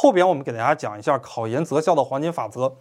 后边我们给大家讲一下考研择校的黄金法则。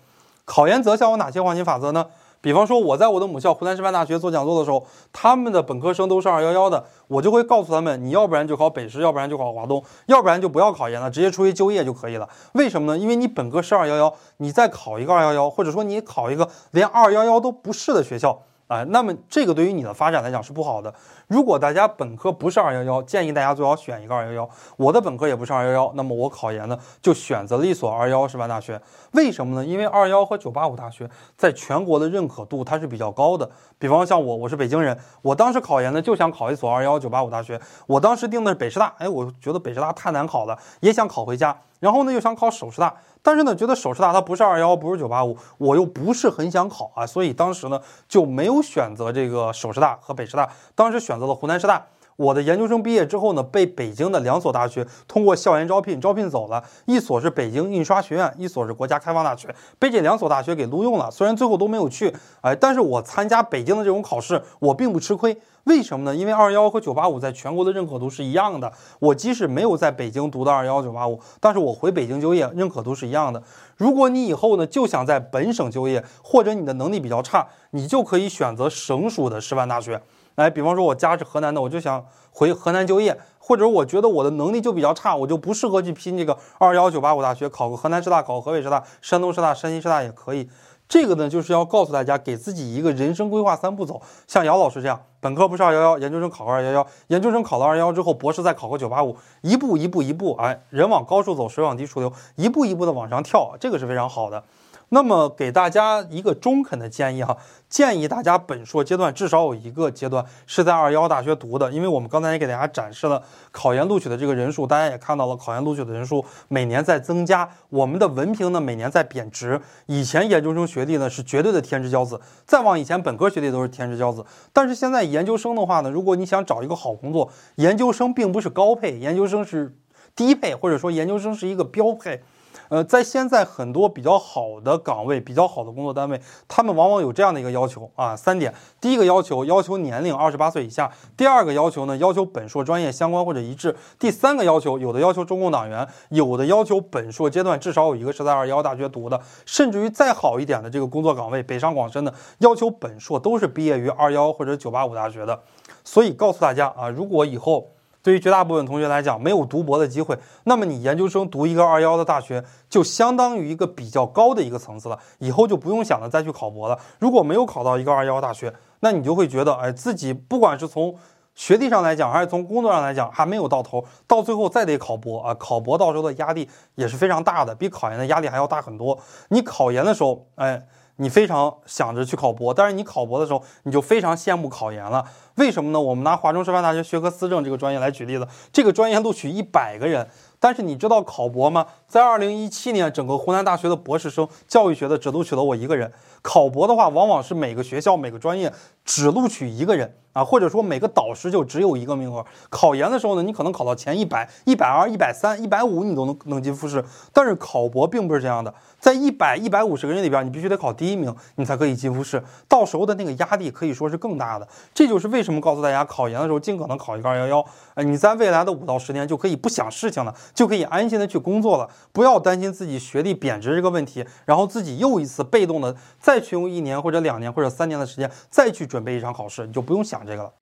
考研择校有哪些黄金法则呢？比方说，我在我的母校湖南师范大学做讲座的时候，他们的本科生都是二幺幺的，我就会告诉他们，你要不然就考北师，要不然就考华东，要不然就不要考研了，直接出去就业就可以了。为什么呢？因为你本科是二幺幺，你再考一个二幺幺，或者说你考一个连二幺幺都不是的学校。啊，那么这个对于你的发展来讲是不好的。如果大家本科不是二幺幺，建议大家最好选一个二幺幺。我的本科也不是二幺幺，那么我考研呢就选择了一所二幺幺师范大学。为什么呢？因为二幺和九八五大学在全国的认可度它是比较高的。比方像我，我是北京人，我当时考研呢就想考一所二幺九八五大学。我当时定的是北师大，哎，我觉得北师大太难考了，也想考回家。然后呢又想考首师大。但是呢，觉得首师大它不是二幺，不是九八五，我又不是很想考啊，所以当时呢就没有选择这个首师大和北师大，当时选择了湖南师大。我的研究生毕业之后呢，被北京的两所大学通过校园招聘招聘走了，一所是北京印刷学院，一所是国家开放大学，被这两所大学给录用了。虽然最后都没有去，哎，但是我参加北京的这种考试，我并不吃亏。为什么呢？因为二幺和九八五在全国的认可度是一样的。我即使没有在北京读的二幺九八五，但是我回北京就业，认可度是一样的。如果你以后呢就想在本省就业，或者你的能力比较差，你就可以选择省属的师范大学。来，比方说我家是河南的，我就想回河南就业，或者我觉得我的能力就比较差，我就不适合去拼这个二幺九八五大学，考个河南师大，考个河北师大，山东师大，山西师大也可以。这个呢，就是要告诉大家，给自己一个人生规划三步走。像姚老师这样，本科不是二幺幺，研究生考个二幺幺，研究生考了二幺幺之后，博士再考个九八五，一步一步一步，哎，人往高处走，水往低处流，一步一步的往上跳，这个是非常好的。那么给大家一个中肯的建议哈，建议大家本硕阶段至少有一个阶段是在二幺大学读的，因为我们刚才也给大家展示了考研录取的这个人数，大家也看到了考研录取的人数每年在增加，我们的文凭呢每年在贬值。以前研究生学历呢是绝对的天之骄子，再往以前本科学历都是天之骄子，但是现在研究生的话呢，如果你想找一个好工作，研究生并不是高配，研究生是低配，或者说研究生是一个标配。呃，在现在很多比较好的岗位、比较好的工作单位，他们往往有这样的一个要求啊，三点：第一个要求要求年龄二十八岁以下；第二个要求呢，要求本硕专业相关或者一致；第三个要求，有的要求中共党员，有的要求本硕阶段至少有一个是在二幺大学读的，甚至于再好一点的这个工作岗位，北上广深的，要求本硕都是毕业于二幺或者九八五大学的。所以告诉大家啊，如果以后。对于绝大部分同学来讲，没有读博的机会，那么你研究生读一个二幺的大学，就相当于一个比较高的一个层次了。以后就不用想着再去考博了。如果没有考到一个二幺大学，那你就会觉得，哎，自己不管是从学历上来讲，还是从工作上来讲，还没有到头，到最后再得考博啊！考博到时候的压力也是非常大的，比考研的压力还要大很多。你考研的时候，哎。你非常想着去考博，但是你考博的时候，你就非常羡慕考研了。为什么呢？我们拿华中师范大学学科思政这个专业来举例子，这个专业录取一百个人，但是你知道考博吗？在二零一七年，整个湖南大学的博士生教育学的只录取了我一个人。考博的话，往往是每个学校每个专业只录取一个人啊，或者说每个导师就只有一个名额。考研的时候呢，你可能考到前一百、一百二、一百三、一百五，你都能能进复试。但是考博并不是这样的，在一百、一百五十个人里边，你必须得考第一名，你才可以进复试。到时候的那个压力可以说是更大的。这就是为为什么告诉大家，考研的时候尽可能考一个二幺幺。哎，你在未来的五到十年就可以不想事情了，就可以安心的去工作了，不要担心自己学历贬值这个问题，然后自己又一次被动的再。去用一年或者两年或者三年的时间再去准备一场考试，你就不用想这个了。